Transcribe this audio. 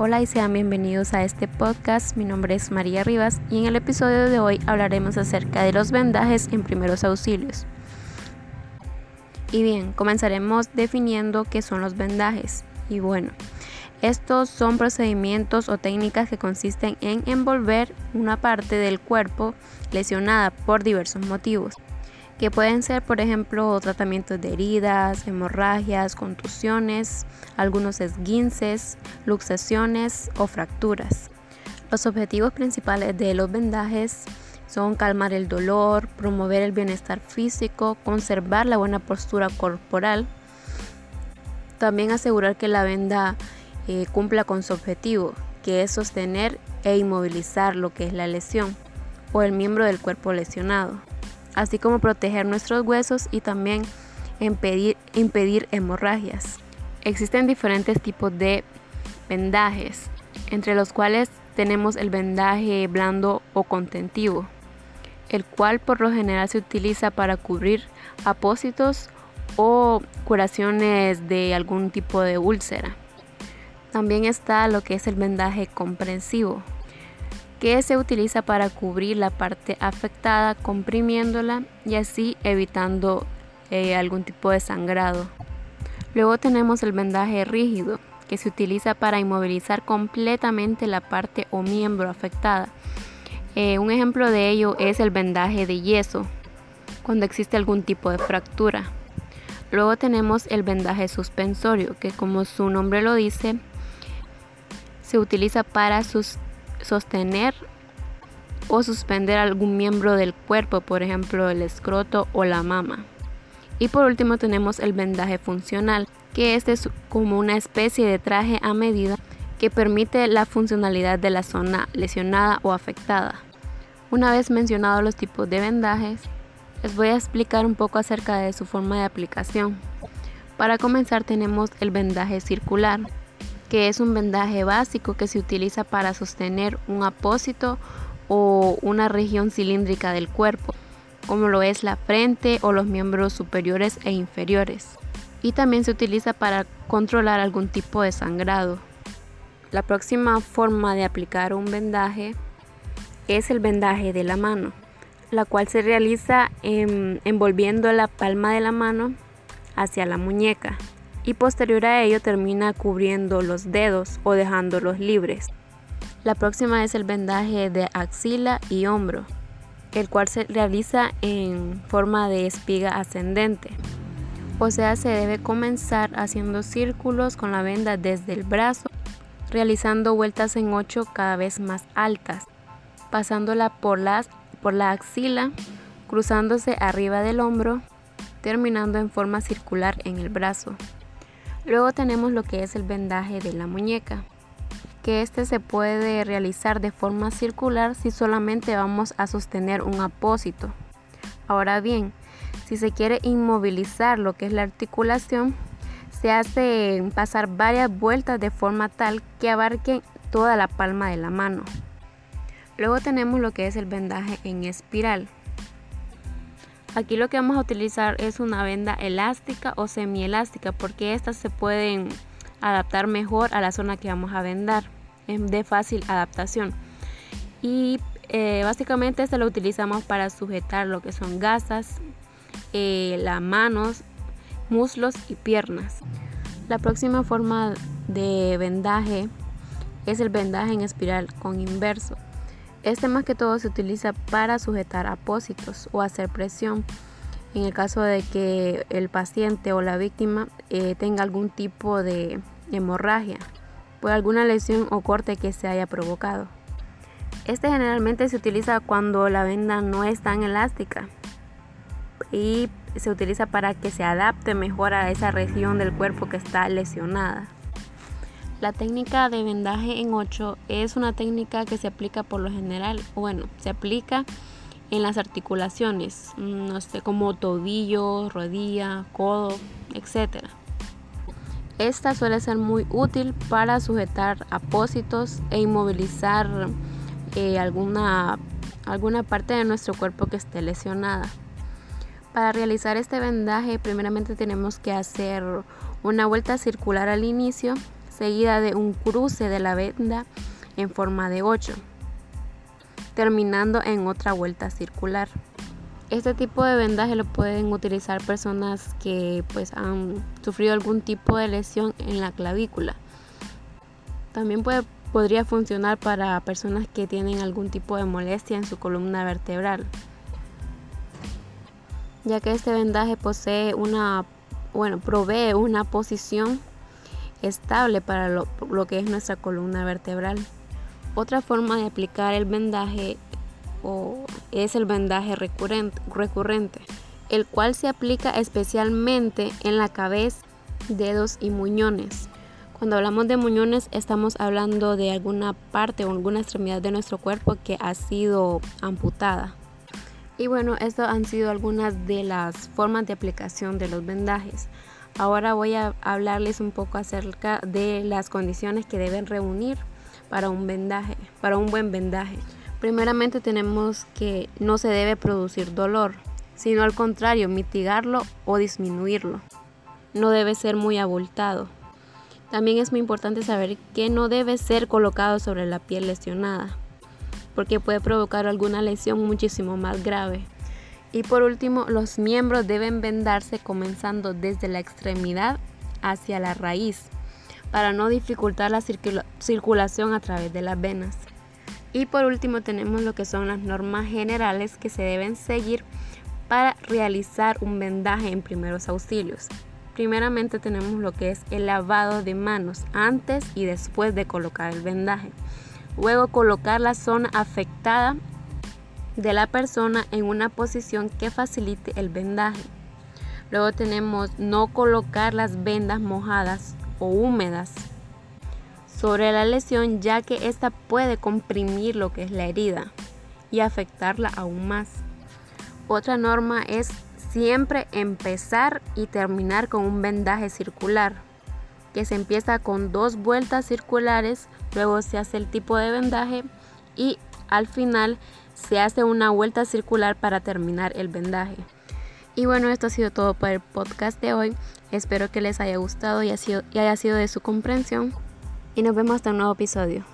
Hola y sean bienvenidos a este podcast. Mi nombre es María Rivas y en el episodio de hoy hablaremos acerca de los vendajes en primeros auxilios. Y bien, comenzaremos definiendo qué son los vendajes. Y bueno, estos son procedimientos o técnicas que consisten en envolver una parte del cuerpo lesionada por diversos motivos que pueden ser, por ejemplo, tratamientos de heridas, hemorragias, contusiones, algunos esguinces, luxaciones o fracturas. Los objetivos principales de los vendajes son calmar el dolor, promover el bienestar físico, conservar la buena postura corporal, también asegurar que la venda eh, cumpla con su objetivo, que es sostener e inmovilizar lo que es la lesión o el miembro del cuerpo lesionado así como proteger nuestros huesos y también impedir, hemorragias. Existen diferentes tipos de vendajes, entre los cuales tenemos el vendaje blando o contentivo, el cual por lo general se utiliza para cubrir apósitos o curaciones de algún tipo de úlcera. También está lo que es el vendaje comprensivo, que se utiliza para cubrir la parte afectada comprimiéndola y así evitando eh, algún tipo de sangrado. Luego tenemos el vendaje rígido que se utiliza para inmovilizar completamente la parte o miembro afectada. Eh, un ejemplo de ello es el vendaje de yeso cuando existe algún tipo de fractura. Luego tenemos el vendaje suspensorio que como su nombre lo dice se utiliza para sus sostener o suspender algún miembro del cuerpo, por ejemplo el escroto o la mama. Y por último tenemos el vendaje funcional, que este es como una especie de traje a medida que permite la funcionalidad de la zona lesionada o afectada. Una vez mencionados los tipos de vendajes, les voy a explicar un poco acerca de su forma de aplicación. Para comenzar tenemos el vendaje circular, que es un vendaje básico que se utiliza para sostener un apósito o una región cilíndrica del cuerpo, como lo es la frente o los miembros superiores e inferiores. Y también se utiliza para controlar algún tipo de sangrado. La próxima forma de aplicar un vendaje es el vendaje de la mano, la cual se realiza envolviendo la palma de la mano hacia la muñeca y posterior a ello termina cubriendo los dedos o dejándolos libres. La próxima es el vendaje de axila y hombro, el cual se realiza en forma de espiga ascendente. O sea, se debe comenzar haciendo círculos con la venda desde el brazo, realizando vueltas en 8 cada vez más altas, pasándola por, la axila, cruzándose arriba del hombro, terminando en forma circular en el brazo. Luego tenemos lo que es el vendaje de la muñeca, que este se puede realizar de forma circular si solamente vamos a sostener un apósito. Ahora bien, si se quiere inmovilizar lo que es la articulación, se hace pasar varias vueltas de forma tal que abarque toda la palma de la mano. Luego tenemos lo que es el vendaje en espiral, Aquí lo que vamos a utilizar es una venda elástica o semielástica porque estas se pueden adaptar mejor a la zona que vamos a vendar, es de fácil adaptación. Y eh, básicamente este lo utilizamos para sujetar lo que son gasas, eh, las manos, muslos y piernas. La próxima forma de vendaje es el vendaje en espiral con inverso. Este más que todo se utiliza para sujetar apósitos o hacer presión en el caso de que el paciente o la víctima eh, tenga algún tipo de hemorragia por alguna lesión o corte que se haya provocado. Este generalmente se utiliza cuando la venda no es tan elástica y se utiliza para que se adapte mejor a esa región del cuerpo que está lesionada. La técnica de vendaje en 8 es una técnica que se aplica por lo general, bueno, se aplica en las articulaciones, mm, no sé, como tobillo, rodilla, codo, etc. Esta suele ser muy útil para sujetar apósitos e inmovilizar eh, alguna, alguna parte de nuestro cuerpo que esté lesionada. Para realizar este vendaje, primeramente tenemos que hacer una vuelta circular al inicio seguida de un cruce de la venda en forma de 8, terminando en otra vuelta circular. Este tipo de vendaje lo pueden utilizar personas que pues han sufrido algún tipo de lesión en la clavícula. También puede, podría funcionar para personas que tienen algún tipo de molestia en su columna vertebral, ya que este vendaje posee una, bueno, provee una posición estable para lo, que es nuestra columna vertebral. Otra forma de aplicar el vendaje o es el vendaje recurrente, recurrente, el cual se aplica especialmente en la cabeza, dedos y muñones. Cuando hablamos de muñones estamos hablando de alguna parte o alguna extremidad de nuestro cuerpo que ha sido amputada. Y bueno, estas han sido algunas de las formas de aplicación de los vendajes. Ahora voy a hablarles un poco acerca de las condiciones que deben reunir para un vendaje, para un buen vendaje. Primeramente tenemos que no se debe producir dolor, sino al contrario, mitigarlo o disminuirlo. No debe ser muy abultado. También es muy importante saber que no debe ser colocado sobre la piel lesionada, porque puede provocar alguna lesión muchísimo más grave. Y por último, los miembros deben vendarse comenzando desde la extremidad hacia la raíz, para no dificultar la circulación a través de las venas. Y por último tenemos lo que son las normas generales que se deben seguir para realizar un vendaje en primeros auxilios. Primeramente tenemos lo que es el lavado de manos antes y después de colocar el vendaje. Luego colocar la zona afectada de la persona en una posición que facilite el vendaje. Luego tenemos no colocar las vendas mojadas o húmedas sobre la lesión ya que esta puede comprimir lo que es la herida y afectarla aún más. Otra norma es siempre empezar y terminar con un vendaje circular, que se empieza con dos vueltas circulares, luego se hace el tipo de vendaje y al final se hace una vuelta circular para terminar el vendaje. Y bueno, esto ha sido todo para el podcast de hoy. Espero que les haya gustado y, haya sido de su comprensión y nos vemos hasta un nuevo episodio.